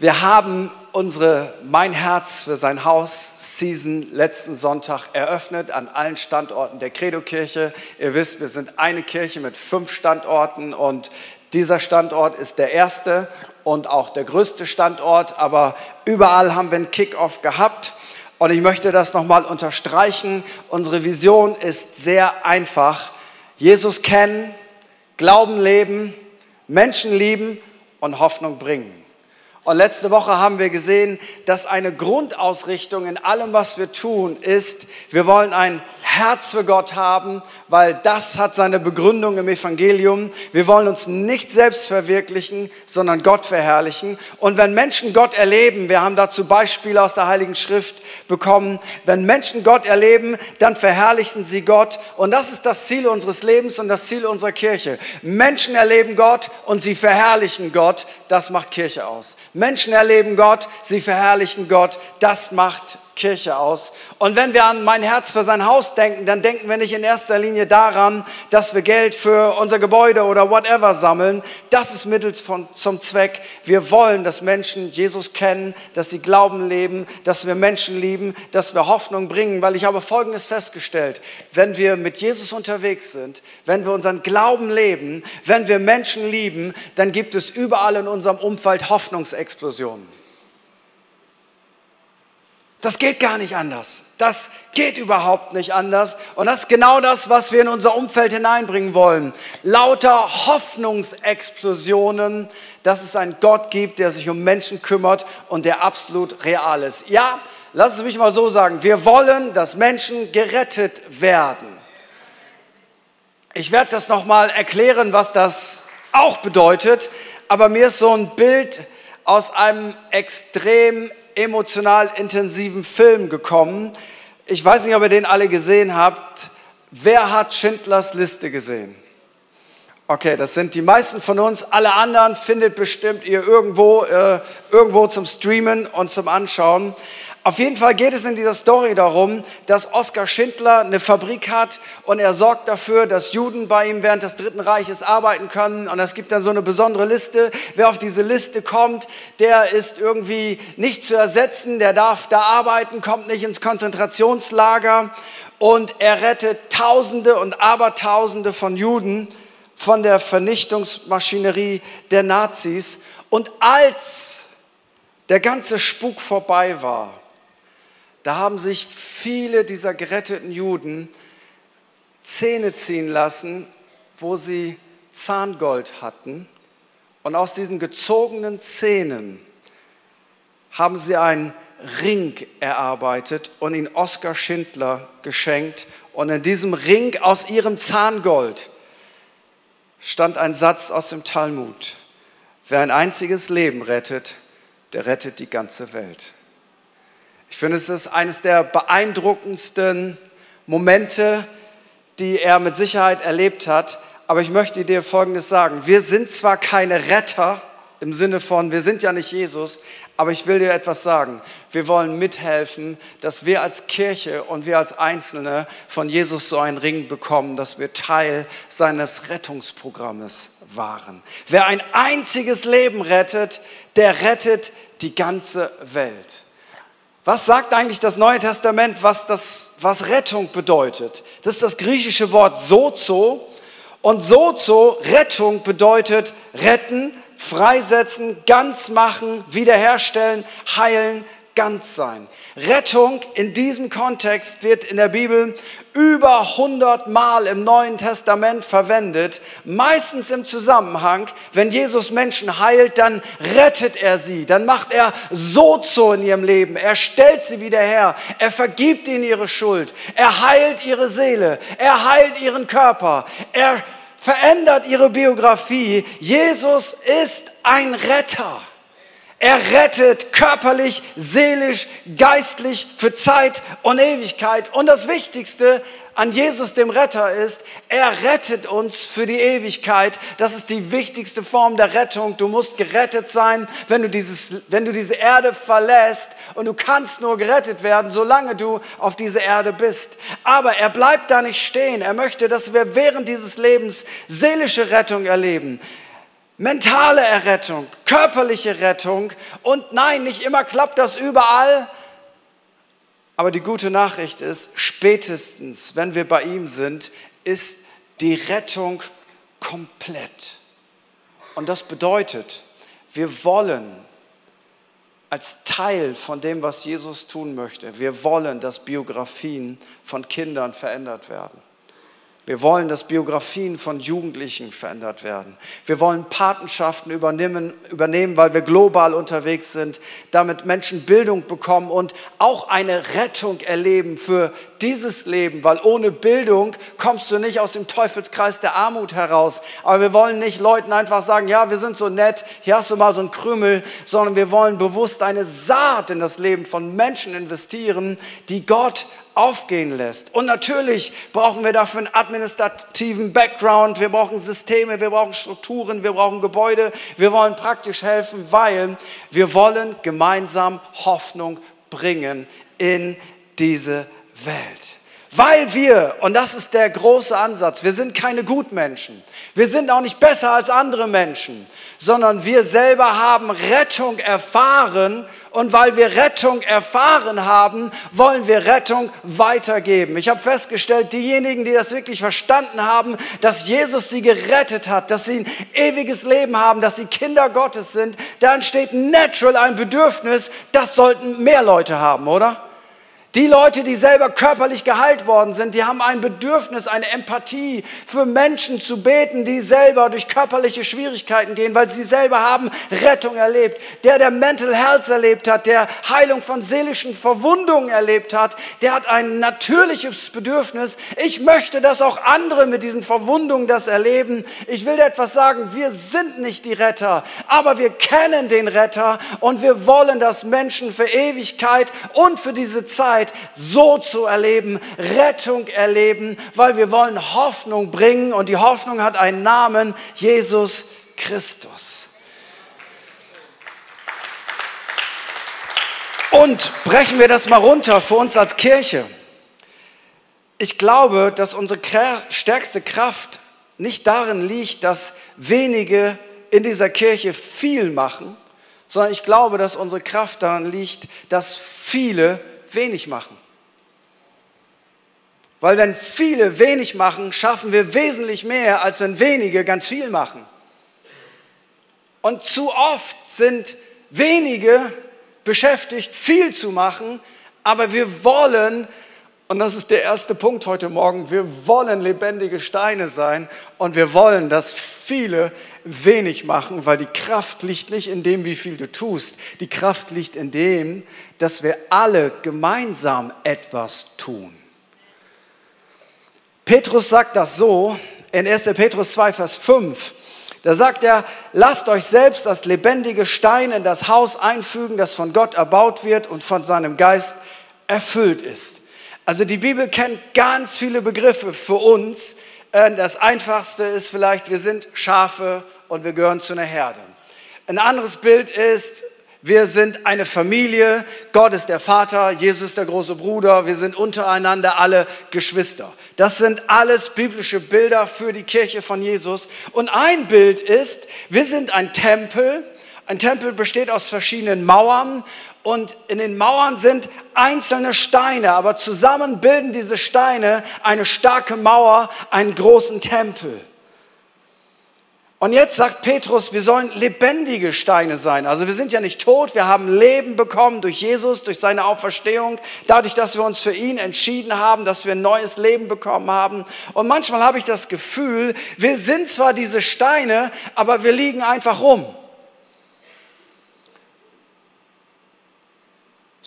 Wir haben unsere Mein Herz für sein Haus Season letzten Sonntag eröffnet an allen Standorten der Credo-Kirche. Ihr wisst, wir sind eine Kirche mit fünf Standorten und dieser Standort ist der erste und auch der größte Standort, aber überall haben wir einen Kickoff gehabt. Und ich möchte das nochmal unterstreichen. Unsere Vision ist sehr einfach. Jesus kennen, Glauben leben, Menschen lieben und Hoffnung bringen. Und letzte Woche haben wir gesehen, dass eine Grundausrichtung in allem, was wir tun, ist, wir wollen ein Herz für Gott haben, weil das hat seine Begründung im Evangelium. Wir wollen uns nicht selbst verwirklichen, sondern Gott verherrlichen. Und wenn Menschen Gott erleben, wir haben dazu Beispiele aus der Heiligen Schrift bekommen, wenn Menschen Gott erleben, dann verherrlichen sie Gott. Und das ist das Ziel unseres Lebens und das Ziel unserer Kirche. Menschen erleben Gott und sie verherrlichen Gott. Das macht Kirche aus. Menschen erleben Gott, sie verherrlichen Gott. Das macht Kirche aus. Und wenn wir an mein Herz für sein Haus denken, dann denken wir nicht in erster Linie daran, dass wir Geld für unser Gebäude oder whatever sammeln. Das ist mittels von, zum Zweck. Wir wollen, dass Menschen Jesus kennen, dass sie Glauben leben, dass wir Menschen lieben, dass wir Hoffnung bringen. Weil ich habe Folgendes festgestellt. Wenn wir mit Jesus unterwegs sind, wenn wir unseren Glauben leben, wenn wir Menschen lieben, dann gibt es überall in unserem Umfeld Hoffnungsexplosionen. Das geht gar nicht anders. Das geht überhaupt nicht anders. Und das ist genau das, was wir in unser Umfeld hineinbringen wollen. Lauter Hoffnungsexplosionen, dass es einen Gott gibt, der sich um Menschen kümmert und der absolut real ist. Ja, lass es mich mal so sagen. Wir wollen, dass Menschen gerettet werden. Ich werde das nochmal erklären, was das auch bedeutet. Aber mir ist so ein Bild aus einem extrem emotional intensiven Film gekommen. Ich weiß nicht, ob ihr den alle gesehen habt. Wer hat Schindlers Liste gesehen? Okay, das sind die meisten von uns. Alle anderen findet bestimmt ihr irgendwo, äh, irgendwo zum Streamen und zum Anschauen. Auf jeden Fall geht es in dieser Story darum, dass Oskar Schindler eine Fabrik hat und er sorgt dafür, dass Juden bei ihm während des Dritten Reiches arbeiten können. Und es gibt dann so eine besondere Liste. Wer auf diese Liste kommt, der ist irgendwie nicht zu ersetzen, der darf da arbeiten, kommt nicht ins Konzentrationslager. Und er rettet Tausende und Abertausende von Juden von der Vernichtungsmaschinerie der Nazis. Und als der ganze Spuk vorbei war, da haben sich viele dieser geretteten Juden Zähne ziehen lassen, wo sie Zahngold hatten. Und aus diesen gezogenen Zähnen haben sie einen Ring erarbeitet und ihn Oskar Schindler geschenkt. Und in diesem Ring aus ihrem Zahngold stand ein Satz aus dem Talmud. Wer ein einziges Leben rettet, der rettet die ganze Welt. Ich finde, es ist eines der beeindruckendsten Momente, die er mit Sicherheit erlebt hat. Aber ich möchte dir Folgendes sagen. Wir sind zwar keine Retter im Sinne von, wir sind ja nicht Jesus, aber ich will dir etwas sagen. Wir wollen mithelfen, dass wir als Kirche und wir als Einzelne von Jesus so einen Ring bekommen, dass wir Teil seines Rettungsprogrammes waren. Wer ein einziges Leben rettet, der rettet die ganze Welt. Was sagt eigentlich das Neue Testament, was, das, was Rettung bedeutet? Das ist das griechische Wort sozo. Und sozo, Rettung bedeutet retten, freisetzen, ganz machen, wiederherstellen, heilen, ganz sein. Rettung in diesem Kontext wird in der Bibel über 100 Mal im Neuen Testament verwendet. Meistens im Zusammenhang, wenn Jesus Menschen heilt, dann rettet er sie, dann macht er Sozo in ihrem Leben, er stellt sie wieder her, er vergibt ihnen ihre Schuld, er heilt ihre Seele, er heilt ihren Körper, er verändert ihre Biografie. Jesus ist ein Retter. Er rettet körperlich, seelisch, geistlich für Zeit und Ewigkeit. Und das Wichtigste an Jesus, dem Retter, ist, er rettet uns für die Ewigkeit. Das ist die wichtigste Form der Rettung. Du musst gerettet sein, wenn du, dieses, wenn du diese Erde verlässt. Und du kannst nur gerettet werden, solange du auf dieser Erde bist. Aber er bleibt da nicht stehen. Er möchte, dass wir während dieses Lebens seelische Rettung erleben mentale Errettung, körperliche Rettung. Und nein, nicht immer klappt das überall. Aber die gute Nachricht ist, spätestens, wenn wir bei ihm sind, ist die Rettung komplett. Und das bedeutet, wir wollen als Teil von dem, was Jesus tun möchte, wir wollen, dass Biografien von Kindern verändert werden. Wir wollen, dass Biografien von Jugendlichen verändert werden. Wir wollen Patenschaften übernehmen, übernehmen, weil wir global unterwegs sind, damit Menschen Bildung bekommen und auch eine Rettung erleben für dieses Leben, weil ohne Bildung kommst du nicht aus dem Teufelskreis der Armut heraus. Aber wir wollen nicht Leuten einfach sagen, ja, wir sind so nett, hier hast du mal so einen Krümel, sondern wir wollen bewusst eine Saat in das Leben von Menschen investieren, die Gott aufgehen lässt. Und natürlich brauchen wir dafür einen administrativen Background, wir brauchen Systeme, wir brauchen Strukturen, wir brauchen Gebäude, wir wollen praktisch helfen, weil wir wollen gemeinsam Hoffnung bringen in diese Welt. Weil wir, und das ist der große Ansatz, wir sind keine Gutmenschen. Wir sind auch nicht besser als andere Menschen, sondern wir selber haben Rettung erfahren. Und weil wir Rettung erfahren haben, wollen wir Rettung weitergeben. Ich habe festgestellt, diejenigen, die das wirklich verstanden haben, dass Jesus sie gerettet hat, dass sie ein ewiges Leben haben, dass sie Kinder Gottes sind, da entsteht natural ein Bedürfnis, das sollten mehr Leute haben, oder? Die Leute, die selber körperlich geheilt worden sind, die haben ein Bedürfnis, eine Empathie für Menschen zu beten, die selber durch körperliche Schwierigkeiten gehen, weil sie selber haben Rettung erlebt. Der, der Mental Health erlebt hat, der Heilung von seelischen Verwundungen erlebt hat, der hat ein natürliches Bedürfnis. Ich möchte, dass auch andere mit diesen Verwundungen das erleben. Ich will dir etwas sagen, wir sind nicht die Retter, aber wir kennen den Retter und wir wollen, dass Menschen für Ewigkeit und für diese Zeit Zeit so zu erleben, Rettung erleben, weil wir wollen Hoffnung bringen und die Hoffnung hat einen Namen, Jesus Christus. Und brechen wir das mal runter für uns als Kirche. Ich glaube, dass unsere stärkste Kraft nicht darin liegt, dass wenige in dieser Kirche viel machen, sondern ich glaube, dass unsere Kraft darin liegt, dass viele wenig machen. Weil wenn viele wenig machen, schaffen wir wesentlich mehr, als wenn wenige ganz viel machen. Und zu oft sind wenige beschäftigt, viel zu machen, aber wir wollen und das ist der erste Punkt heute Morgen. Wir wollen lebendige Steine sein und wir wollen, dass viele wenig machen, weil die Kraft liegt nicht in dem, wie viel du tust. Die Kraft liegt in dem, dass wir alle gemeinsam etwas tun. Petrus sagt das so in 1. Petrus 2, Vers 5. Da sagt er, lasst euch selbst das lebendige Stein in das Haus einfügen, das von Gott erbaut wird und von seinem Geist erfüllt ist. Also die Bibel kennt ganz viele Begriffe für uns. Äh, das einfachste ist vielleicht, wir sind Schafe und wir gehören zu einer Herde. Ein anderes Bild ist, wir sind eine Familie, Gott ist der Vater, Jesus ist der große Bruder, wir sind untereinander alle Geschwister. Das sind alles biblische Bilder für die Kirche von Jesus. Und ein Bild ist, wir sind ein Tempel. Ein Tempel besteht aus verschiedenen Mauern und in den Mauern sind einzelne Steine, aber zusammen bilden diese Steine eine starke Mauer, einen großen Tempel. Und jetzt sagt Petrus, wir sollen lebendige Steine sein. Also wir sind ja nicht tot, wir haben Leben bekommen durch Jesus, durch seine Auferstehung, dadurch, dass wir uns für ihn entschieden haben, dass wir ein neues Leben bekommen haben. Und manchmal habe ich das Gefühl, wir sind zwar diese Steine, aber wir liegen einfach rum.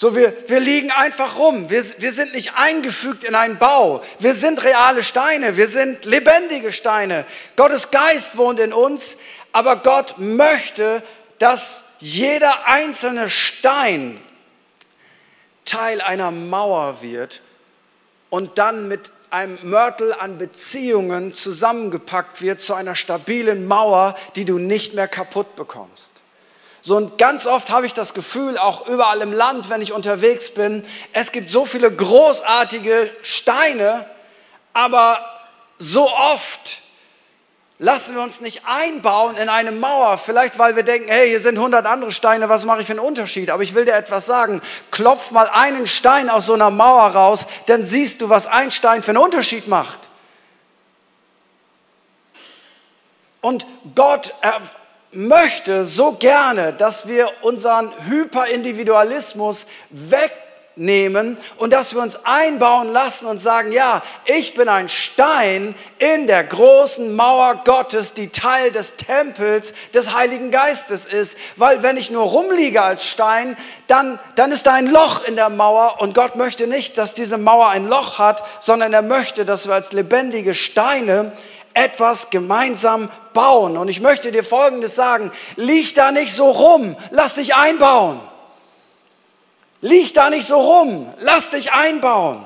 So, wir, wir liegen einfach rum. Wir, wir sind nicht eingefügt in einen Bau. Wir sind reale Steine. Wir sind lebendige Steine. Gottes Geist wohnt in uns. Aber Gott möchte, dass jeder einzelne Stein Teil einer Mauer wird und dann mit einem Mörtel an Beziehungen zusammengepackt wird zu einer stabilen Mauer, die du nicht mehr kaputt bekommst. So und ganz oft habe ich das Gefühl, auch überall im Land, wenn ich unterwegs bin, es gibt so viele großartige Steine, aber so oft lassen wir uns nicht einbauen in eine Mauer. Vielleicht, weil wir denken, hey, hier sind 100 andere Steine, was mache ich für einen Unterschied? Aber ich will dir etwas sagen. Klopf mal einen Stein aus so einer Mauer raus, dann siehst du, was ein Stein für einen Unterschied macht. Und Gott möchte so gerne, dass wir unseren Hyperindividualismus weg nehmen und dass wir uns einbauen lassen und sagen, ja, ich bin ein Stein in der großen Mauer Gottes, die Teil des Tempels des Heiligen Geistes ist. Weil wenn ich nur rumliege als Stein, dann, dann ist da ein Loch in der Mauer und Gott möchte nicht, dass diese Mauer ein Loch hat, sondern er möchte, dass wir als lebendige Steine etwas gemeinsam bauen. Und ich möchte dir Folgendes sagen, lieg da nicht so rum, lass dich einbauen. Lieg da nicht so rum. Lass dich einbauen.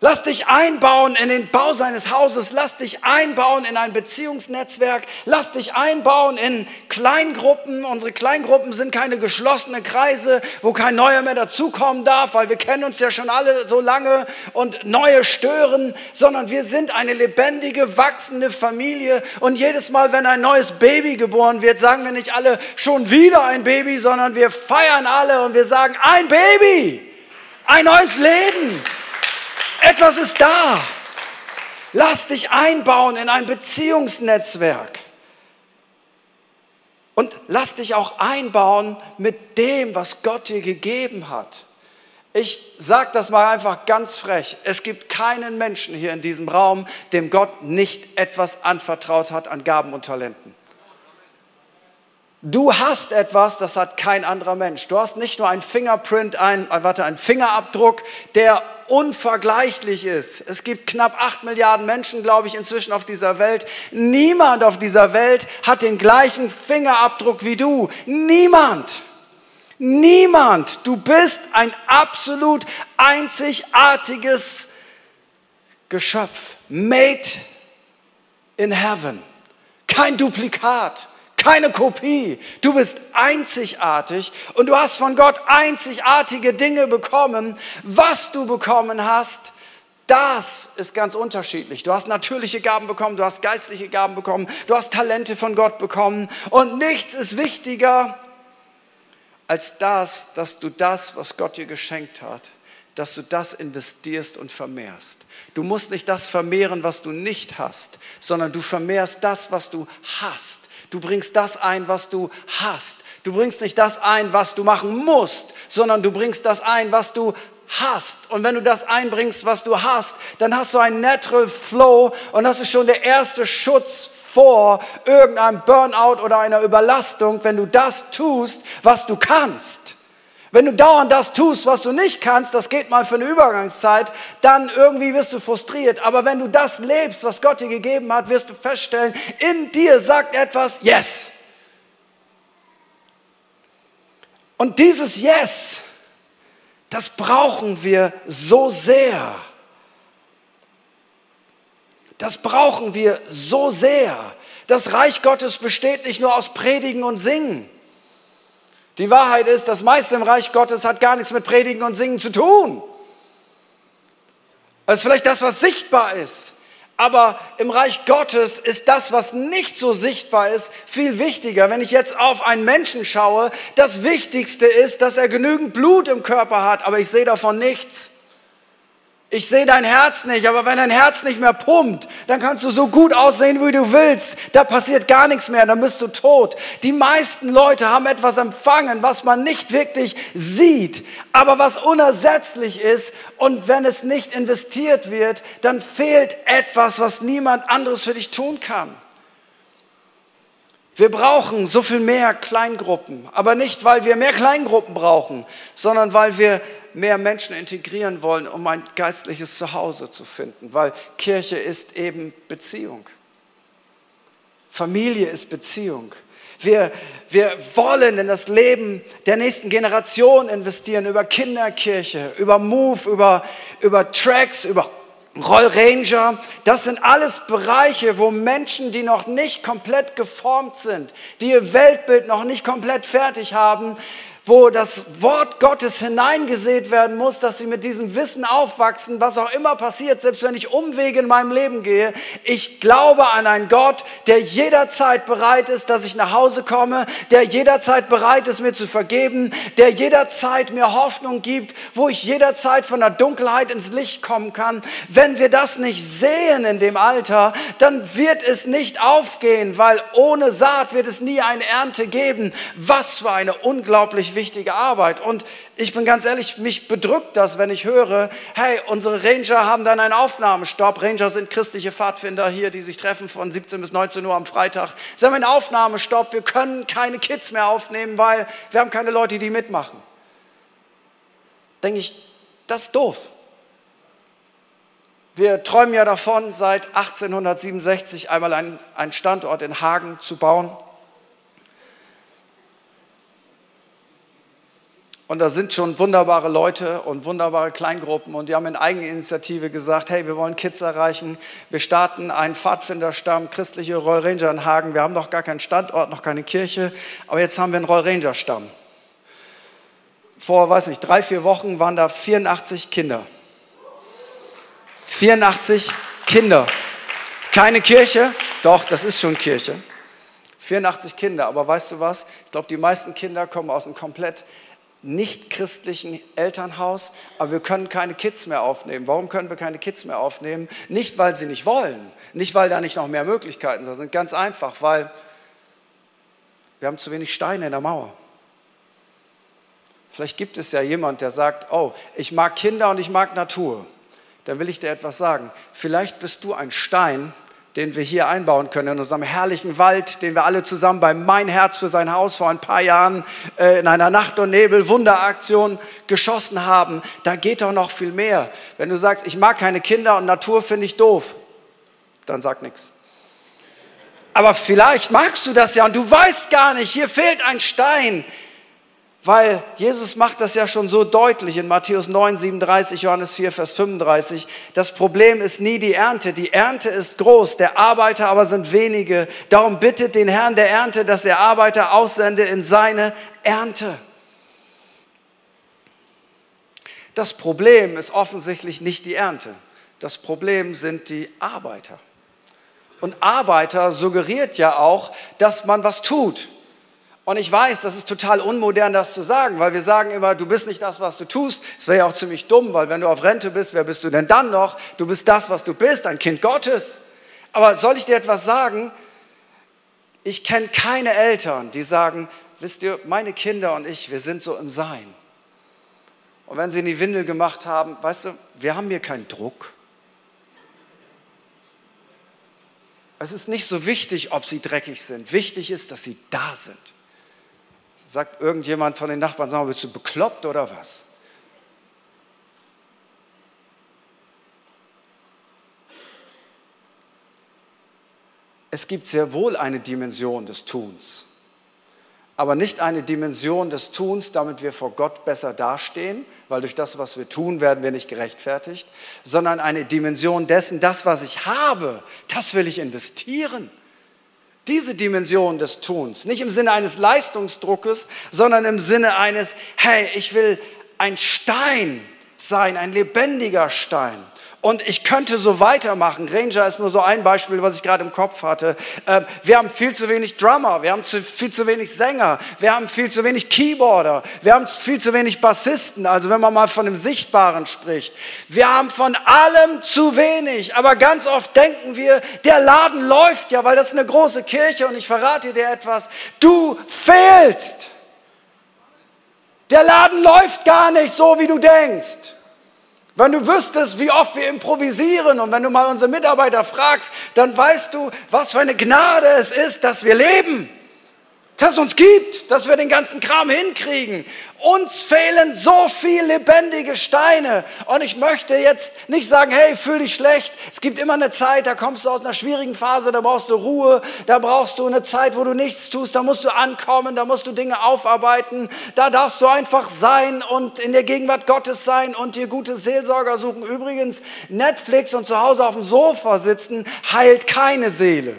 Lass dich einbauen in den Bau seines Hauses. Lass dich einbauen in ein Beziehungsnetzwerk. Lass dich einbauen in Kleingruppen. Unsere Kleingruppen sind keine geschlossenen Kreise, wo kein Neuer mehr dazukommen darf, weil wir kennen uns ja schon alle so lange und Neue stören, sondern wir sind eine lebendige, wachsende Familie. Und jedes Mal, wenn ein neues Baby geboren wird, sagen wir nicht alle schon wieder ein Baby, sondern wir feiern alle und wir sagen ein Baby, ein neues Leben. Etwas ist da. Lass dich einbauen in ein Beziehungsnetzwerk. Und lass dich auch einbauen mit dem, was Gott dir gegeben hat. Ich sage das mal einfach ganz frech. Es gibt keinen Menschen hier in diesem Raum, dem Gott nicht etwas anvertraut hat an Gaben und Talenten. Du hast etwas, das hat kein anderer Mensch. Du hast nicht nur ein Fingerprint, ein, äh, warte, einen Fingerabdruck, der unvergleichlich ist. Es gibt knapp acht Milliarden Menschen, glaube ich, inzwischen auf dieser Welt. Niemand auf dieser Welt hat den gleichen Fingerabdruck wie du. Niemand. Niemand. Du bist ein absolut einzigartiges Geschöpf. Made in heaven. Kein Duplikat keine Kopie. Du bist einzigartig und du hast von Gott einzigartige Dinge bekommen. Was du bekommen hast, das ist ganz unterschiedlich. Du hast natürliche Gaben bekommen, du hast geistliche Gaben bekommen, du hast Talente von Gott bekommen und nichts ist wichtiger als das, dass du das, was Gott dir geschenkt hat, dass du das investierst und vermehrst. Du musst nicht das vermehren, was du nicht hast, sondern du vermehrst das, was du hast. Du bringst das ein, was du hast. Du bringst nicht das ein, was du machen musst, sondern du bringst das ein, was du hast. Und wenn du das einbringst, was du hast, dann hast du einen Natural Flow und das ist schon der erste Schutz vor irgendeinem Burnout oder einer Überlastung, wenn du das tust, was du kannst. Wenn du dauernd das tust, was du nicht kannst, das geht mal für eine Übergangszeit, dann irgendwie wirst du frustriert. Aber wenn du das lebst, was Gott dir gegeben hat, wirst du feststellen, in dir sagt etwas Yes. Und dieses Yes, das brauchen wir so sehr. Das brauchen wir so sehr. Das Reich Gottes besteht nicht nur aus Predigen und Singen. Die Wahrheit ist, das meiste im Reich Gottes hat gar nichts mit Predigen und Singen zu tun. Das ist vielleicht das, was sichtbar ist. Aber im Reich Gottes ist das, was nicht so sichtbar ist, viel wichtiger. Wenn ich jetzt auf einen Menschen schaue, das Wichtigste ist, dass er genügend Blut im Körper hat, aber ich sehe davon nichts. Ich sehe dein Herz nicht, aber wenn dein Herz nicht mehr pumpt, dann kannst du so gut aussehen, wie du willst. Da passiert gar nichts mehr, dann bist du tot. Die meisten Leute haben etwas empfangen, was man nicht wirklich sieht, aber was unersetzlich ist. Und wenn es nicht investiert wird, dann fehlt etwas, was niemand anderes für dich tun kann. Wir brauchen so viel mehr Kleingruppen, aber nicht, weil wir mehr Kleingruppen brauchen, sondern weil wir mehr Menschen integrieren wollen, um ein geistliches Zuhause zu finden, weil Kirche ist eben Beziehung. Familie ist Beziehung. Wir, wir wollen in das Leben der nächsten Generation investieren, über Kinderkirche, über Move, über, über Tracks, über Roll Ranger, das sind alles Bereiche, wo Menschen, die noch nicht komplett geformt sind, die ihr Weltbild noch nicht komplett fertig haben, wo das Wort Gottes hineingesät werden muss, dass sie mit diesem Wissen aufwachsen, was auch immer passiert, selbst wenn ich Umwege in meinem Leben gehe. Ich glaube an einen Gott, der jederzeit bereit ist, dass ich nach Hause komme, der jederzeit bereit ist, mir zu vergeben, der jederzeit mir Hoffnung gibt, wo ich jederzeit von der Dunkelheit ins Licht kommen kann. Wenn wir das nicht sehen in dem Alter, dann wird es nicht aufgehen, weil ohne Saat wird es nie eine Ernte geben. Was für eine unglaublich wichtige Arbeit. Und ich bin ganz ehrlich, mich bedrückt das, wenn ich höre, hey, unsere Ranger haben dann einen Aufnahmestopp. Ranger sind christliche Pfadfinder hier, die sich treffen von 17 bis 19 Uhr am Freitag. Sie haben einen Aufnahmestopp. Wir können keine Kids mehr aufnehmen, weil wir haben keine Leute, die mitmachen. Denke ich, das ist doof. Wir träumen ja davon, seit 1867 einmal einen, einen Standort in Hagen zu bauen. Und da sind schon wunderbare Leute und wunderbare Kleingruppen und die haben in Eigeninitiative gesagt, hey, wir wollen Kids erreichen. Wir starten einen Pfadfinderstamm, christliche Roll Ranger in Hagen. Wir haben noch gar keinen Standort, noch keine Kirche, aber jetzt haben wir einen Roll Ranger Stamm. Vor, weiß nicht, drei, vier Wochen waren da 84 Kinder. 84 Kinder. Keine Kirche, doch, das ist schon Kirche. 84 Kinder, aber weißt du was? Ich glaube, die meisten Kinder kommen aus einem komplett nicht christlichen Elternhaus, aber wir können keine Kids mehr aufnehmen. Warum können wir keine Kids mehr aufnehmen? Nicht, weil sie nicht wollen, nicht, weil da nicht noch mehr Möglichkeiten sind ganz einfach, weil wir haben zu wenig Steine in der Mauer. Vielleicht gibt es ja jemand, der sagt, oh, ich mag Kinder und ich mag Natur. Dann will ich dir etwas sagen. Vielleicht bist du ein Stein, den wir hier einbauen können, in unserem herrlichen Wald, den wir alle zusammen bei Mein Herz für sein Haus vor ein paar Jahren äh, in einer Nacht- und Nebel-Wunderaktion geschossen haben. Da geht doch noch viel mehr. Wenn du sagst, ich mag keine Kinder und Natur finde ich doof, dann sag nichts. Aber vielleicht magst du das ja und du weißt gar nicht, hier fehlt ein Stein, weil Jesus macht das ja schon so deutlich in Matthäus 9, 37, Johannes 4, Vers 35. Das Problem ist nie die Ernte. Die Ernte ist groß, der Arbeiter aber sind wenige. Darum bittet den Herrn der Ernte, dass er Arbeiter aussende in seine Ernte. Das Problem ist offensichtlich nicht die Ernte. Das Problem sind die Arbeiter. Und Arbeiter suggeriert ja auch, dass man was tut. Und ich weiß, das ist total unmodern, das zu sagen, weil wir sagen immer, du bist nicht das, was du tust. Es wäre ja auch ziemlich dumm, weil wenn du auf Rente bist, wer bist du denn dann noch? Du bist das, was du bist, ein Kind Gottes. Aber soll ich dir etwas sagen? Ich kenne keine Eltern, die sagen, wisst ihr, meine Kinder und ich, wir sind so im Sein. Und wenn sie in die Windel gemacht haben, weißt du, wir haben hier keinen Druck. Es ist nicht so wichtig, ob sie dreckig sind. Wichtig ist, dass sie da sind. Sagt irgendjemand von den Nachbarn, sag mal, bist du bekloppt oder was? Es gibt sehr wohl eine Dimension des Tuns, aber nicht eine Dimension des Tuns, damit wir vor Gott besser dastehen, weil durch das, was wir tun, werden wir nicht gerechtfertigt, sondern eine Dimension dessen, das, was ich habe, das will ich investieren. Diese Dimension des Tuns, nicht im Sinne eines Leistungsdruckes, sondern im Sinne eines, hey, ich will ein Stein sein, ein lebendiger Stein. Und ich könnte so weitermachen. Ranger ist nur so ein Beispiel, was ich gerade im Kopf hatte. Ähm, wir haben viel zu wenig Drummer, wir haben viel zu wenig Sänger, wir haben viel zu wenig Keyboarder, wir haben viel zu wenig Bassisten, also wenn man mal von dem Sichtbaren spricht. Wir haben von allem zu wenig, aber ganz oft denken wir, der Laden läuft ja, weil das ist eine große Kirche und ich verrate dir etwas, du fehlst. Der Laden läuft gar nicht so, wie du denkst. Wenn du wüsstest, wie oft wir improvisieren und wenn du mal unsere Mitarbeiter fragst, dann weißt du, was für eine Gnade es ist, dass wir leben dass es uns gibt, dass wir den ganzen Kram hinkriegen. Uns fehlen so viele lebendige Steine. Und ich möchte jetzt nicht sagen, hey, fühl dich schlecht. Es gibt immer eine Zeit, da kommst du aus einer schwierigen Phase, da brauchst du Ruhe, da brauchst du eine Zeit, wo du nichts tust, da musst du ankommen, da musst du Dinge aufarbeiten, da darfst du einfach sein und in der Gegenwart Gottes sein und dir gute Seelsorger suchen. Übrigens, Netflix und zu Hause auf dem Sofa sitzen heilt keine Seele.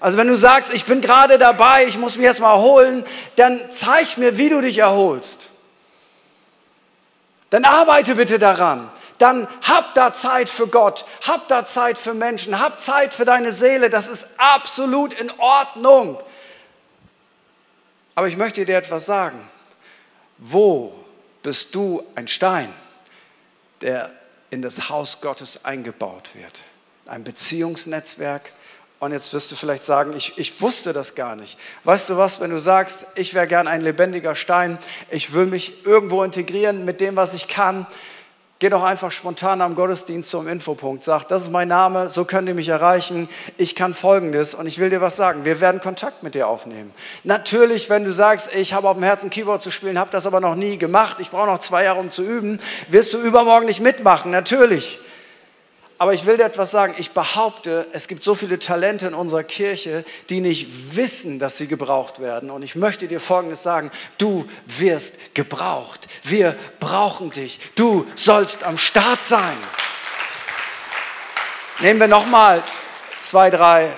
Also wenn du sagst, ich bin gerade dabei, ich muss mich jetzt mal erholen, dann zeig mir, wie du dich erholst. Dann arbeite bitte daran. Dann hab da Zeit für Gott, hab da Zeit für Menschen, hab Zeit für deine Seele. Das ist absolut in Ordnung. Aber ich möchte dir etwas sagen. Wo bist du ein Stein, der in das Haus Gottes eingebaut wird? Ein Beziehungsnetzwerk, und jetzt wirst du vielleicht sagen, ich, ich wusste das gar nicht. Weißt du was, wenn du sagst, ich wäre gern ein lebendiger Stein, ich will mich irgendwo integrieren mit dem, was ich kann, geh doch einfach spontan am Gottesdienst zum Infopunkt. Sag, das ist mein Name, so könnt ihr mich erreichen. Ich kann Folgendes und ich will dir was sagen. Wir werden Kontakt mit dir aufnehmen. Natürlich, wenn du sagst, ich habe auf dem Herzen Keyboard zu spielen, habe das aber noch nie gemacht, ich brauche noch zwei Jahre, um zu üben, wirst du übermorgen nicht mitmachen. Natürlich. Aber ich will dir etwas sagen. Ich behaupte, es gibt so viele Talente in unserer Kirche, die nicht wissen, dass sie gebraucht werden. Und ich möchte dir Folgendes sagen. Du wirst gebraucht. Wir brauchen dich. Du sollst am Start sein. Nehmen wir nochmal zwei, drei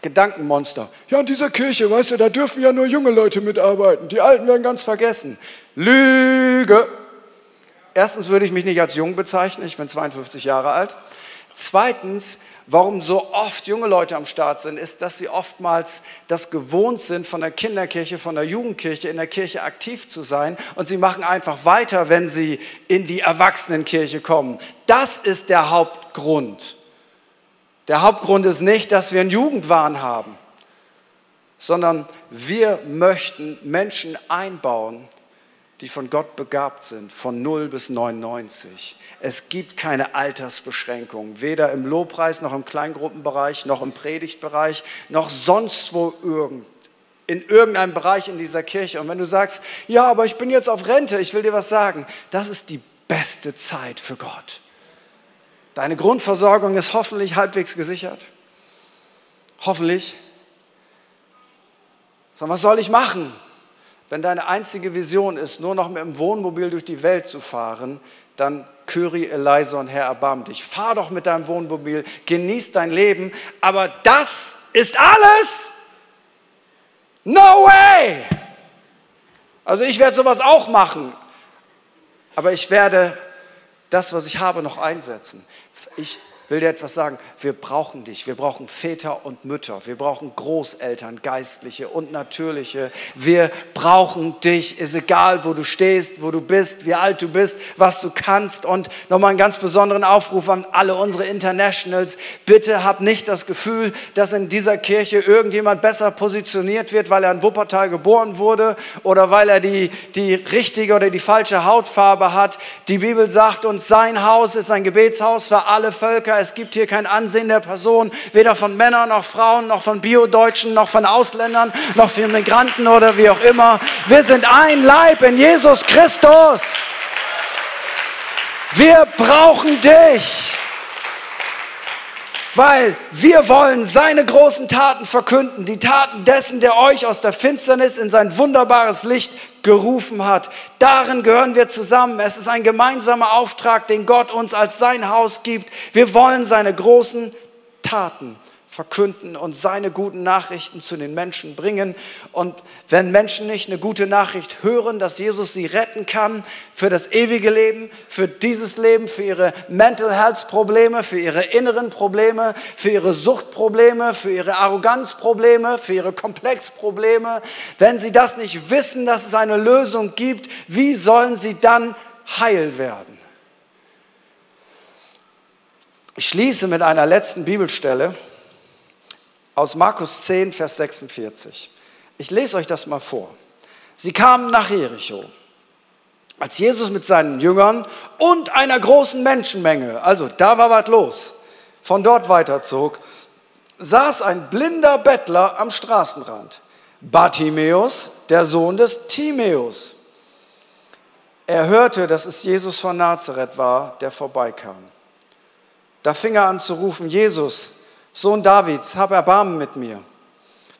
Gedankenmonster. Ja, in dieser Kirche, weißt du, da dürfen ja nur junge Leute mitarbeiten. Die Alten werden ganz vergessen. Lüge. Erstens würde ich mich nicht als jung bezeichnen. Ich bin 52 Jahre alt. Zweitens, warum so oft junge Leute am Start sind, ist, dass sie oftmals das gewohnt sind, von der Kinderkirche, von der Jugendkirche in der Kirche aktiv zu sein und sie machen einfach weiter, wenn sie in die Erwachsenenkirche kommen. Das ist der Hauptgrund. Der Hauptgrund ist nicht, dass wir einen Jugendwahn haben, sondern wir möchten Menschen einbauen, die von Gott begabt sind, von 0 bis 99. Es gibt keine Altersbeschränkung, weder im Lobpreis noch im Kleingruppenbereich, noch im Predigtbereich, noch sonst wo irgend in irgendeinem Bereich in dieser Kirche. Und wenn du sagst, ja, aber ich bin jetzt auf Rente, ich will dir was sagen, das ist die beste Zeit für Gott. Deine Grundversorgung ist hoffentlich halbwegs gesichert. Hoffentlich. So, was soll ich machen? Wenn deine einzige Vision ist, nur noch mit dem Wohnmobil durch die Welt zu fahren, dann Kyrie eleison, Herr, erbarm dich. Fahr doch mit deinem Wohnmobil, genieß dein Leben, aber das ist alles? No way! Also ich werde sowas auch machen, aber ich werde das, was ich habe, noch einsetzen. Ich will dir etwas sagen. Wir brauchen dich. Wir brauchen Väter und Mütter. Wir brauchen Großeltern, geistliche und natürliche. Wir brauchen dich. Ist egal, wo du stehst, wo du bist, wie alt du bist, was du kannst. Und nochmal einen ganz besonderen Aufruf an alle unsere Internationals. Bitte hab nicht das Gefühl, dass in dieser Kirche irgendjemand besser positioniert wird, weil er in Wuppertal geboren wurde oder weil er die, die richtige oder die falsche Hautfarbe hat. Die Bibel sagt uns, sein Haus ist ein Gebetshaus für alle Völker es gibt hier kein Ansehen der Person, weder von Männern noch Frauen, noch von Biodeutschen, noch von Ausländern, noch von Migranten oder wie auch immer. Wir sind ein Leib in Jesus Christus. Wir brauchen dich weil wir wollen seine großen Taten verkünden, die Taten dessen, der euch aus der Finsternis in sein wunderbares Licht gerufen hat. Darin gehören wir zusammen. Es ist ein gemeinsamer Auftrag, den Gott uns als sein Haus gibt. Wir wollen seine großen Taten verkünden und seine guten Nachrichten zu den Menschen bringen. Und wenn Menschen nicht eine gute Nachricht hören, dass Jesus sie retten kann für das ewige Leben, für dieses Leben, für ihre Mental Health Probleme, für ihre inneren Probleme, für ihre Suchtprobleme, für ihre Arroganzprobleme, für ihre Komplexprobleme, wenn sie das nicht wissen, dass es eine Lösung gibt, wie sollen sie dann heil werden? Ich schließe mit einer letzten Bibelstelle aus Markus 10, Vers 46. Ich lese euch das mal vor. Sie kamen nach Jericho. Als Jesus mit seinen Jüngern und einer großen Menschenmenge, also da war was los, von dort weiterzog, saß ein blinder Bettler am Straßenrand. Bartimäus, der Sohn des Timäus. Er hörte, dass es Jesus von Nazareth war, der vorbeikam. Da fing er an zu rufen, Jesus, Sohn Davids, hab Erbarmen mit mir.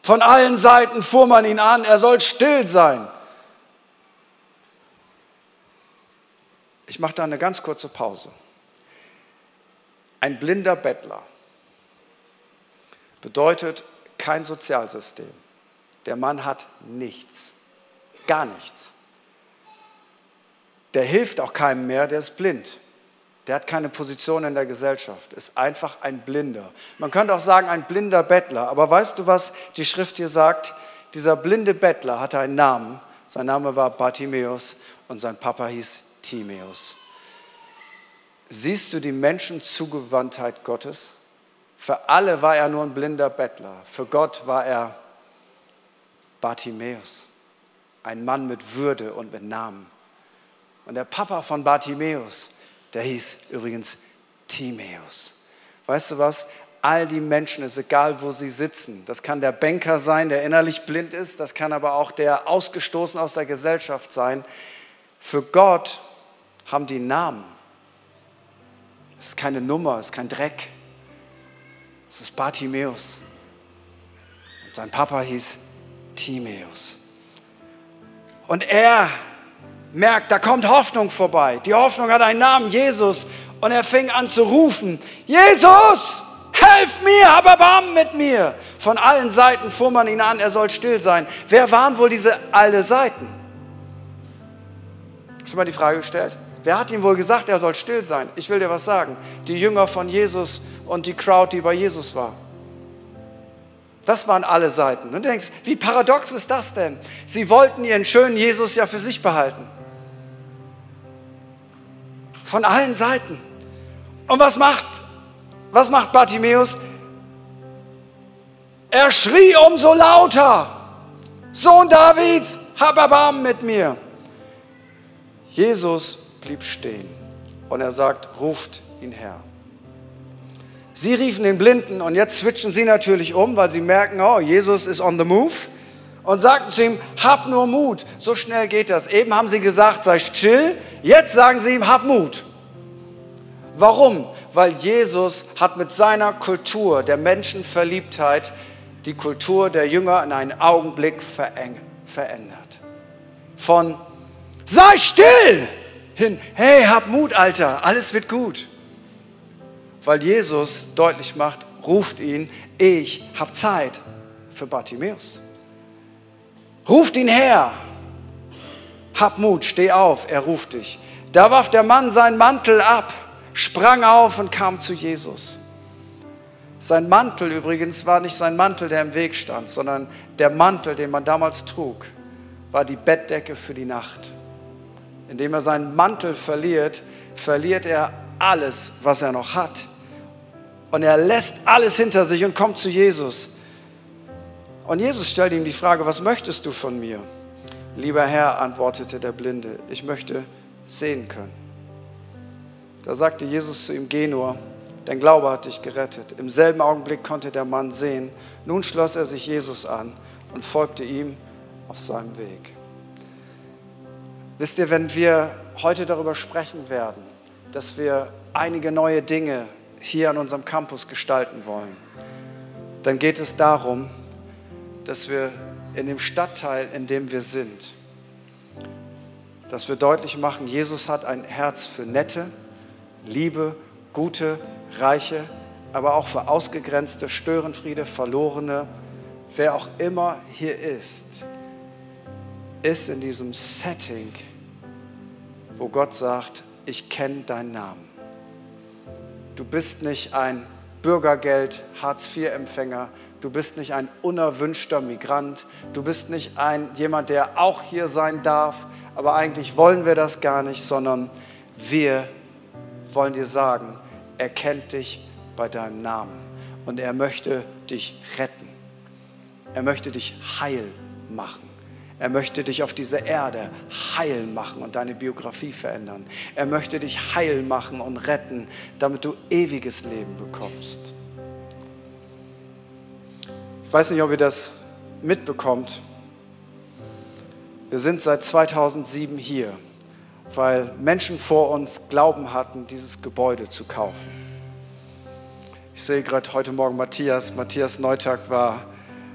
Von allen Seiten fuhr man ihn an, er soll still sein. Ich mache da eine ganz kurze Pause. Ein blinder Bettler bedeutet kein Sozialsystem. Der Mann hat nichts, gar nichts. Der hilft auch keinem mehr, der ist blind. Der hat keine Position in der Gesellschaft, ist einfach ein Blinder. Man könnte auch sagen, ein blinder Bettler. Aber weißt du, was die Schrift hier sagt? Dieser blinde Bettler hatte einen Namen. Sein Name war Bartimäus und sein Papa hieß Timäus. Siehst du die Menschenzugewandtheit Gottes? Für alle war er nur ein blinder Bettler. Für Gott war er Bartimäus, ein Mann mit Würde und mit Namen. Und der Papa von Bartimäus, der hieß übrigens Timäus. Weißt du was? All die Menschen, ist egal, wo sie sitzen. Das kann der Banker sein, der innerlich blind ist. Das kann aber auch der ausgestoßen aus der Gesellschaft sein. Für Gott haben die Namen. Es ist keine Nummer, es ist kein Dreck. Es ist Bartimäus. Und sein Papa hieß Timäus. Und er merkt, da kommt Hoffnung vorbei. Die Hoffnung hat einen Namen, Jesus. Und er fing an zu rufen, Jesus, helf mir, hab Erbarmen mit mir. Von allen Seiten fuhr man ihn an, er soll still sein. Wer waren wohl diese alle Seiten? Hast du mal die Frage gestellt? Wer hat ihm wohl gesagt, er soll still sein? Ich will dir was sagen. Die Jünger von Jesus und die Crowd, die bei Jesus war. Das waren alle Seiten. Und du denkst, wie paradox ist das denn? Sie wollten ihren schönen Jesus ja für sich behalten. Von allen Seiten. Und was macht, was macht Bartimäus? Er schrie umso lauter. Sohn Davids, hab Erbarmen mit mir. Jesus blieb stehen und er sagt, ruft ihn her. Sie riefen den Blinden und jetzt switchen sie natürlich um, weil sie merken, oh, Jesus ist on the move und sagten zu ihm, hab nur Mut. So schnell geht das. Eben haben sie gesagt, sei still. Jetzt sagen sie ihm, hab Mut. Warum? Weil Jesus hat mit seiner Kultur der Menschenverliebtheit die Kultur der Jünger in einen Augenblick verändert. Von sei still hin, hey, hab Mut, Alter, alles wird gut. Weil Jesus deutlich macht, ruft ihn, ich hab Zeit für Bartimäus. Ruft ihn her. Hab Mut, steh auf, er ruft dich. Da warf der Mann seinen Mantel ab, sprang auf und kam zu Jesus. Sein Mantel übrigens war nicht sein Mantel, der im Weg stand, sondern der Mantel, den man damals trug, war die Bettdecke für die Nacht. Indem er seinen Mantel verliert, verliert er alles, was er noch hat. Und er lässt alles hinter sich und kommt zu Jesus. Und Jesus stellt ihm die Frage, was möchtest du von mir? Lieber Herr, antwortete der Blinde, ich möchte sehen können. Da sagte Jesus zu ihm, geh nur, dein Glaube hat dich gerettet. Im selben Augenblick konnte der Mann sehen. Nun schloss er sich Jesus an und folgte ihm auf seinem Weg. Wisst ihr, wenn wir heute darüber sprechen werden, dass wir einige neue Dinge hier an unserem Campus gestalten wollen, dann geht es darum, dass wir in dem Stadtteil, in dem wir sind, dass wir deutlich machen, Jesus hat ein Herz für nette, liebe, gute, reiche, aber auch für ausgegrenzte, Störenfriede, verlorene, wer auch immer hier ist, ist in diesem Setting, wo Gott sagt, ich kenne deinen Namen. Du bist nicht ein Bürgergeld, Hartz-IV-Empfänger. Du bist nicht ein unerwünschter Migrant. Du bist nicht ein, jemand, der auch hier sein darf. Aber eigentlich wollen wir das gar nicht, sondern wir wollen dir sagen, er kennt dich bei deinem Namen und er möchte dich retten. Er möchte dich heil machen. Er möchte dich auf dieser Erde heil machen und deine Biografie verändern. Er möchte dich heil machen und retten, damit du ewiges Leben bekommst. Ich weiß nicht, ob ihr das mitbekommt. Wir sind seit 2007 hier, weil Menschen vor uns Glauben hatten, dieses Gebäude zu kaufen. Ich sehe gerade heute Morgen Matthias. Matthias Neutag war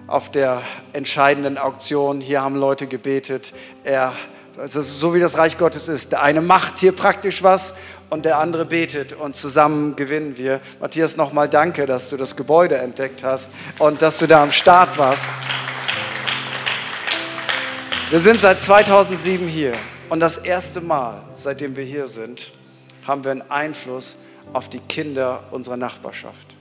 auf der entscheidenden Auktion. Hier haben Leute gebetet. Er Das ist so, wie das Reich Gottes ist. Der eine macht hier praktisch was und der andere betet und zusammen gewinnen wir. Matthias, nochmal danke, dass du das Gebäude entdeckt hast und dass du da am Start warst. Wir sind seit 2007 hier und das erste Mal, seitdem wir hier sind, haben wir einen Einfluss auf die Kinder unserer Nachbarschaft.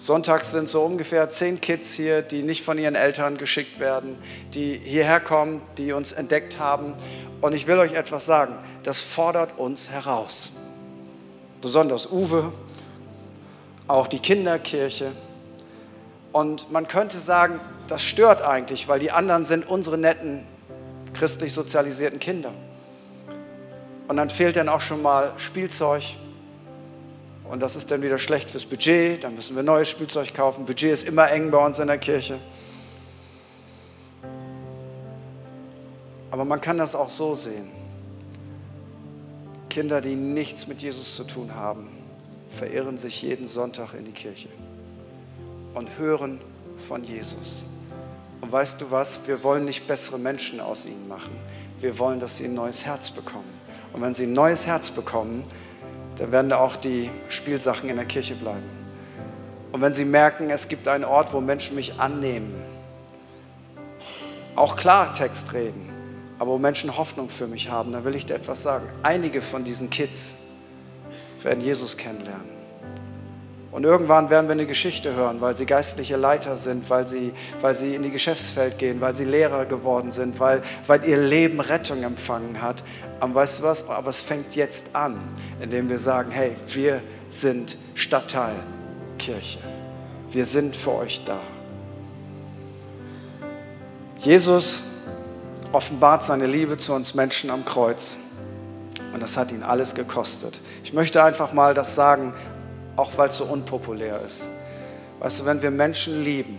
Sonntags sind so ungefähr zehn Kids hier, die nicht von ihren Eltern geschickt werden, die hierher kommen, die uns entdeckt haben. Und ich will euch etwas sagen, das fordert uns heraus. Besonders Uwe, auch die Kinderkirche. Und man könnte sagen, das stört eigentlich, weil die anderen sind unsere netten, christlich sozialisierten Kinder. Und dann fehlt dann auch schon mal Spielzeug, und das ist dann wieder schlecht fürs Budget, dann müssen wir neues Spielzeug kaufen. Budget ist immer eng bei uns in der Kirche. Aber man kann das auch so sehen. Kinder, die nichts mit Jesus zu tun haben, verirren sich jeden Sonntag in die Kirche und hören von Jesus. Und weißt du was? Wir wollen nicht bessere Menschen aus ihnen machen. Wir wollen, dass sie ein neues Herz bekommen. Und wenn sie ein neues Herz bekommen, dann werden auch die Spielsachen in der Kirche bleiben. Und wenn Sie merken, es gibt einen Ort, wo Menschen mich annehmen, auch Klartext reden, aber wo Menschen Hoffnung für mich haben, dann will ich dir etwas sagen. Einige von diesen Kids werden Jesus kennenlernen. Und irgendwann werden wir eine Geschichte hören, weil sie geistliche Leiter sind, weil sie, weil sie in die Geschäftswelt gehen, weil sie Lehrer geworden sind, weil, weil ihr Leben Rettung empfangen hat. Aber weißt du was? Aber es fängt jetzt an, indem wir sagen, hey, wir sind Stadtteilkirche. Wir sind für euch da. Jesus offenbart seine Liebe zu uns Menschen am Kreuz. Und das hat ihn alles gekostet. Ich möchte einfach mal das sagen, auch weil es so unpopulär ist. Weißt du, wenn wir Menschen lieben,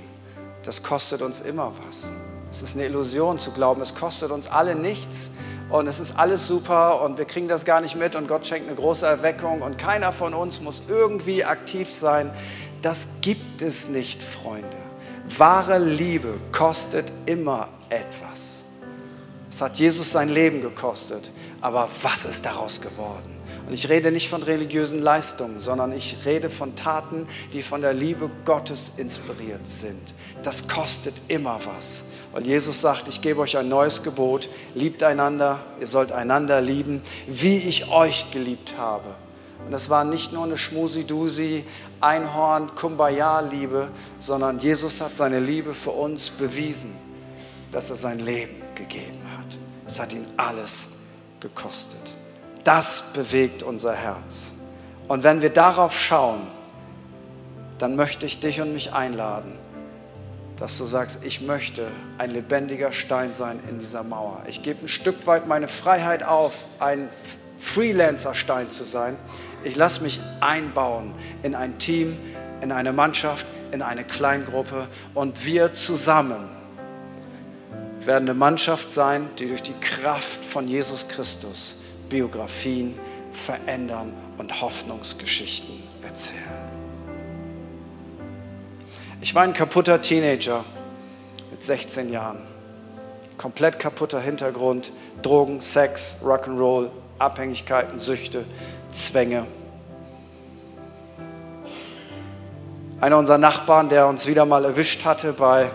das kostet uns immer was. Es ist eine Illusion zu glauben, es kostet uns alle nichts und es ist alles super und wir kriegen das gar nicht mit und Gott schenkt eine große Erweckung und keiner von uns muss irgendwie aktiv sein. Das gibt es nicht, Freunde. Wahre Liebe kostet immer etwas. Es hat Jesus sein Leben gekostet, aber was ist daraus geworden? Und ich rede nicht von religiösen Leistungen, sondern ich rede von Taten, die von der Liebe Gottes inspiriert sind. Das kostet immer was. Und Jesus sagt, ich gebe euch ein neues Gebot, liebt einander, ihr sollt einander lieben, wie ich euch geliebt habe. Und das war nicht nur eine Schmusi-Dusi, Einhorn, Kumbaya-Liebe, sondern Jesus hat seine Liebe für uns bewiesen, dass er sein Leben gegeben hat. Es hat ihn alles gekostet. Das bewegt unser Herz. Und wenn wir darauf schauen, dann möchte ich dich und mich einladen, dass du sagst, ich möchte ein lebendiger Stein sein in dieser Mauer. Ich gebe ein Stück weit meine Freiheit auf, ein Freelancer-Stein zu sein. Ich lasse mich einbauen in ein Team, in eine Mannschaft, in eine Kleingruppe und wir zusammen werden eine Mannschaft sein, die durch die Kraft von Jesus Christus Biografien verändern und Hoffnungsgeschichten erzählen. Ich war ein kaputter Teenager mit 16 Jahren. Komplett kaputter Hintergrund, Drogen, Sex, Rock'n'Roll, Abhängigkeiten, Süchte, Zwänge. Einer unserer Nachbarn, der uns wieder mal erwischt hatte bei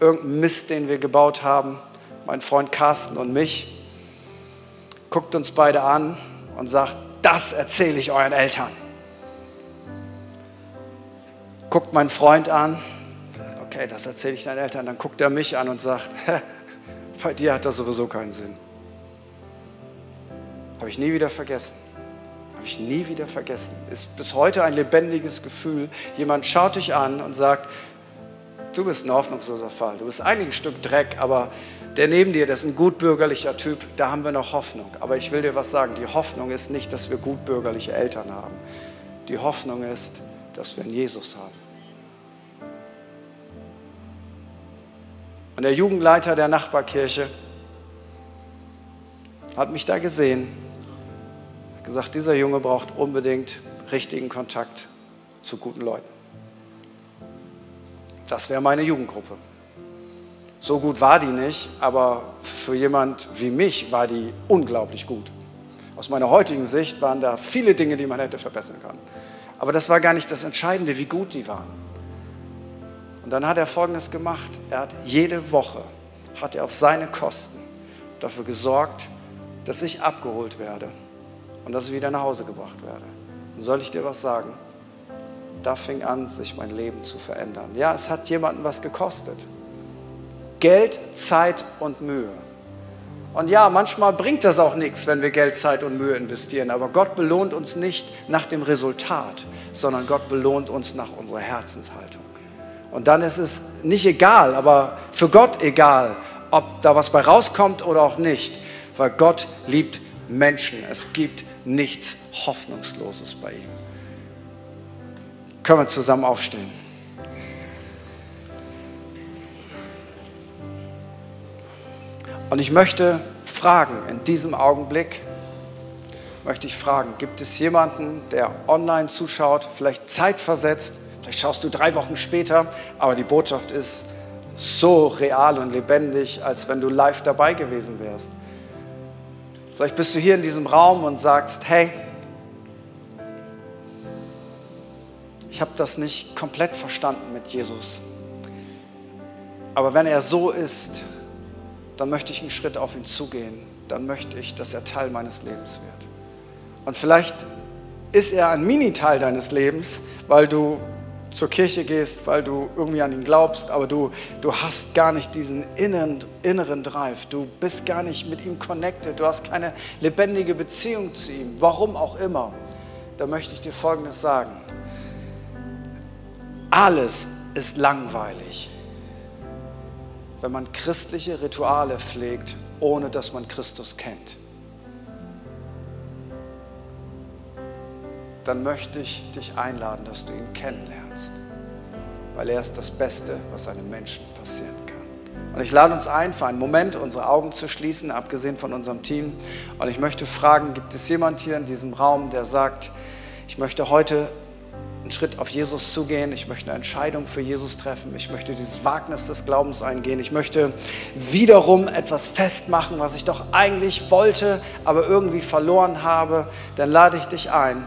irgendeinem Mist, den wir gebaut haben, mein Freund Carsten und mich, guckt uns beide an und sagt, das erzähle ich euren Eltern. Guckt meinen Freund an, okay, das erzähle ich deinen Eltern. Dann guckt er mich an und sagt, bei dir hat das sowieso keinen Sinn. Habe ich nie wieder vergessen. Habe ich nie wieder vergessen. Ist bis heute ein lebendiges Gefühl. Jemand schaut dich an und sagt, du bist ein hoffnungsloser Fall. Du bist eigentlich ein Stück Dreck, aber der neben dir, das ist ein gutbürgerlicher Typ, da haben wir noch Hoffnung. Aber ich will dir was sagen, die Hoffnung ist nicht, dass wir gutbürgerliche Eltern haben. Die Hoffnung ist, dass wir einen Jesus haben. Und der Jugendleiter der Nachbarkirche hat mich da gesehen, hat gesagt, dieser Junge braucht unbedingt richtigen Kontakt zu guten Leuten. Das wäre meine Jugendgruppe. So gut war die nicht, aber für jemand wie mich war die unglaublich gut. Aus meiner heutigen Sicht waren da viele Dinge, die man hätte verbessern können. Aber das war gar nicht das Entscheidende, wie gut die waren. Und dann hat er Folgendes gemacht. Er hat jede Woche, hat er auf seine Kosten dafür gesorgt, dass ich abgeholt werde und dass ich wieder nach Hause gebracht werde. Und soll ich dir was sagen? Da fing an, sich mein Leben zu verändern. Ja, es hat jemanden was gekostet. Geld, Zeit und Mühe. Und ja, manchmal bringt das auch nichts, wenn wir Geld, Zeit und Mühe investieren. Aber Gott belohnt uns nicht nach dem Resultat, sondern Gott belohnt uns nach unserer Herzenshaltung. Und dann ist es nicht egal, aber für Gott egal, ob da was bei rauskommt oder auch nicht, weil Gott liebt Menschen. Es gibt nichts Hoffnungsloses bei ihm. Können wir zusammen aufstehen? Und ich möchte fragen, in diesem Augenblick möchte ich fragen, gibt es jemanden, der online zuschaut, vielleicht zeitversetzt, vielleicht schaust du drei Wochen später, aber die Botschaft ist so real und lebendig, als wenn du live dabei gewesen wärst. Vielleicht bist du hier in diesem Raum und sagst, hey, ich habe das nicht komplett verstanden mit Jesus. Aber wenn er so ist, dann möchte ich einen Schritt auf ihn zugehen. Dann möchte ich, dass er Teil meines Lebens wird. Und vielleicht ist er ein Mini-Teil deines Lebens, weil du zur Kirche gehst, weil du irgendwie an ihn glaubst, aber du, du hast gar nicht diesen inneren, inneren Drive. Du bist gar nicht mit ihm connected. Du hast keine lebendige Beziehung zu ihm. Warum auch immer. Da möchte ich dir Folgendes sagen. Alles ist langweilig wenn man christliche Rituale pflegt, ohne dass man Christus kennt. Dann möchte ich dich einladen, dass du ihn kennenlernst, weil er ist das Beste, was einem Menschen passieren kann. Und ich lade uns ein, für einen Moment unsere Augen zu schließen, abgesehen von unserem Team. Und ich möchte fragen, gibt es jemand hier in diesem Raum, der sagt, ich möchte heute einen Schritt auf Jesus zugehen. Ich möchte eine Entscheidung für Jesus treffen. Ich möchte dieses Wagnis des Glaubens eingehen. Ich möchte wiederum etwas festmachen, was ich doch eigentlich wollte, aber irgendwie verloren habe. Dann lade ich dich ein,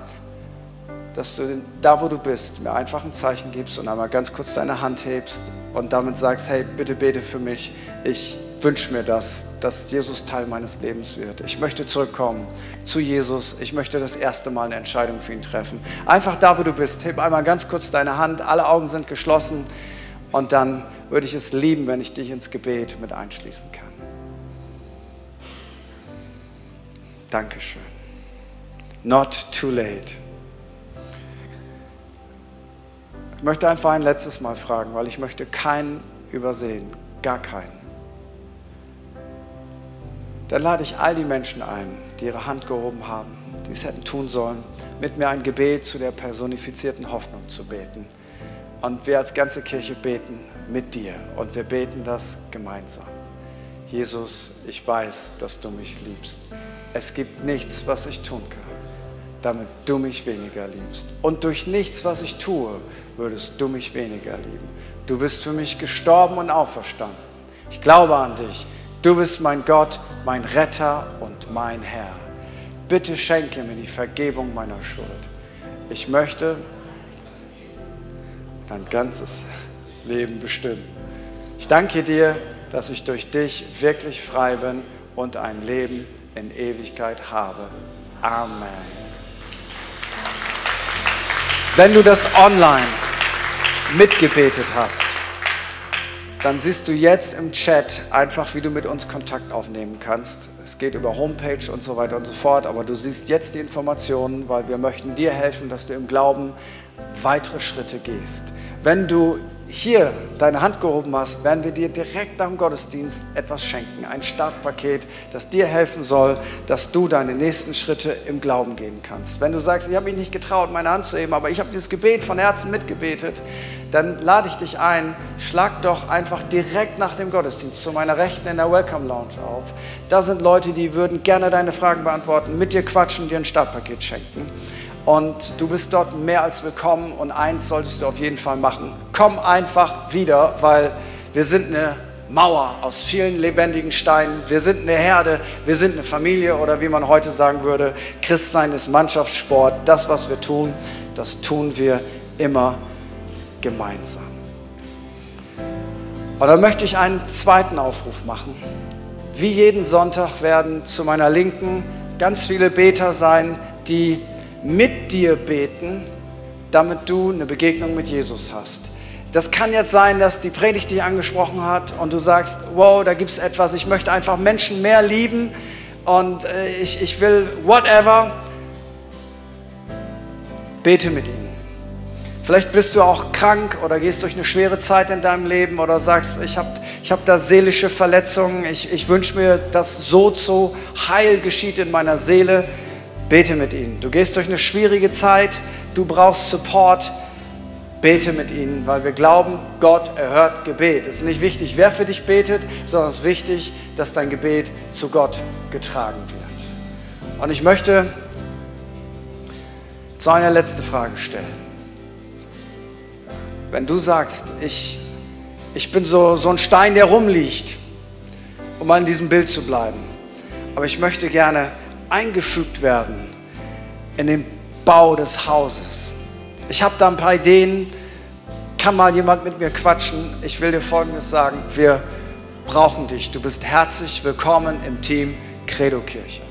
dass du da, wo du bist, mir einfach ein Zeichen gibst und einmal ganz kurz deine Hand hebst und damit sagst, hey, bitte bete für mich. Ich wünsche mir das, dass Jesus Teil meines Lebens wird. Ich möchte zurückkommen zu Jesus. Ich möchte das erste Mal eine Entscheidung für ihn treffen. Einfach da, wo du bist, heb einmal ganz kurz deine Hand. Alle Augen sind geschlossen. Und dann würde ich es lieben, wenn ich dich ins Gebet mit einschließen kann. Dankeschön. Not too late. Ich möchte einfach ein letztes Mal fragen, weil ich möchte keinen übersehen, gar keinen dann lade ich all die Menschen ein, die ihre Hand gehoben haben, die es hätten tun sollen, mit mir ein Gebet zu der personifizierten Hoffnung zu beten. Und wir als ganze Kirche beten mit dir und wir beten das gemeinsam. Jesus, ich weiß, dass du mich liebst. Es gibt nichts, was ich tun kann, damit du mich weniger liebst. Und durch nichts, was ich tue, würdest du mich weniger lieben. Du bist für mich gestorben und auferstanden. Ich glaube an dich. Du bist mein Gott, mein Retter und mein Herr. Bitte schenke mir die Vergebung meiner Schuld. Ich möchte dein ganzes Leben bestimmen. Ich danke dir, dass ich durch dich wirklich frei bin und ein Leben in Ewigkeit habe. Amen. Wenn du das online mitgebetet hast, dann siehst du jetzt im Chat einfach, wie du mit uns Kontakt aufnehmen kannst. Es geht über Homepage und so weiter und so fort, aber du siehst jetzt die Informationen, weil wir möchten dir helfen, dass du im Glauben weitere Schritte gehst. Wenn du hier deine Hand gehoben hast, werden wir dir direkt nach dem Gottesdienst etwas schenken. Ein Startpaket, das dir helfen soll, dass du deine nächsten Schritte im Glauben gehen kannst. Wenn du sagst, ich habe mich nicht getraut, meine Hand zu heben, aber ich habe dieses Gebet von Herzen mitgebetet, dann lade ich dich ein, schlag doch einfach direkt nach dem Gottesdienst zu meiner Rechten in der Welcome Lounge auf. Da sind Leute, die würden gerne deine Fragen beantworten, mit dir quatschen, dir ein Startpaket schenken. Und du bist dort mehr als willkommen und eins solltest du auf jeden Fall machen. Komm einfach wieder, weil wir sind eine Mauer aus vielen lebendigen Steinen. Wir sind eine Herde, wir sind eine Familie oder wie man heute sagen würde, Christsein ist Mannschaftssport. Das, was wir tun, das tun wir immer gemeinsam. Und dann möchte ich einen zweiten Aufruf machen. Wie jeden Sonntag werden zu meiner Linken ganz viele Beter sein, die mit dir beten, damit du eine Begegnung mit Jesus hast. Das kann jetzt sein, dass die Predigt dich angesprochen hat und du sagst, wow, da gibt es etwas, ich möchte einfach Menschen mehr lieben und äh, ich, ich will whatever. Bete mit ihnen. Vielleicht bist du auch krank oder gehst durch eine schwere Zeit in deinem Leben oder sagst, ich habe ich hab da seelische Verletzungen, ich, ich wünsche mir, dass so zu Heil geschieht in meiner Seele. Bete mit ihnen. Du gehst durch eine schwierige Zeit, du brauchst Support bete mit ihnen, weil wir glauben, Gott erhört Gebet. Es ist nicht wichtig, wer für dich betet, sondern es ist wichtig, dass dein Gebet zu Gott getragen wird. Und ich möchte zu einer letzten Frage stellen. Wenn du sagst, ich, ich bin so, so ein Stein, der rumliegt, um in diesem Bild zu bleiben, aber ich möchte gerne eingefügt werden in den Bau des Hauses ich habe da ein paar Ideen, kann mal jemand mit mir quatschen? Ich will dir Folgendes sagen, wir brauchen dich. Du bist herzlich willkommen im Team Credo Kirche.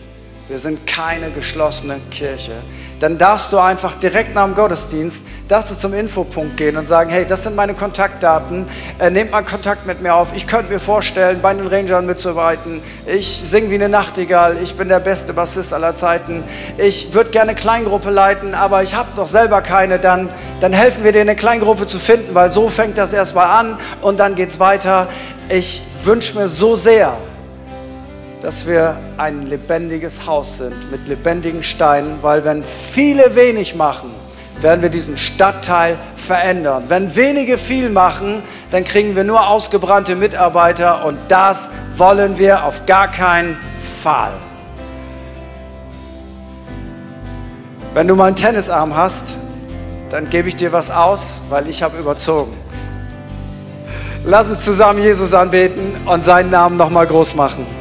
Wir sind keine geschlossene Kirche. Dann darfst du einfach direkt nach dem Gottesdienst, darfst du zum Infopunkt gehen und sagen, hey, das sind meine Kontaktdaten, äh, nehmt mal Kontakt mit mir auf. Ich könnte mir vorstellen, bei den Rangern mitzuarbeiten. Ich singe wie eine Nachtigall, ich bin der beste Bassist aller Zeiten. Ich würde gerne eine Kleingruppe leiten, aber ich habe doch selber keine. Dann, dann helfen wir dir, eine Kleingruppe zu finden, weil so fängt das erstmal an und dann geht es weiter. Ich wünsche mir so sehr, dass wir ein lebendiges Haus sind mit lebendigen Steinen, weil wenn viele wenig machen, werden wir diesen Stadtteil verändern. Wenn wenige viel machen, dann kriegen wir nur ausgebrannte Mitarbeiter und das wollen wir auf gar keinen Fall. Wenn du mal einen Tennisarm hast, dann gebe ich dir was aus, weil ich habe überzogen. Lass uns zusammen Jesus anbeten und seinen Namen nochmal groß machen.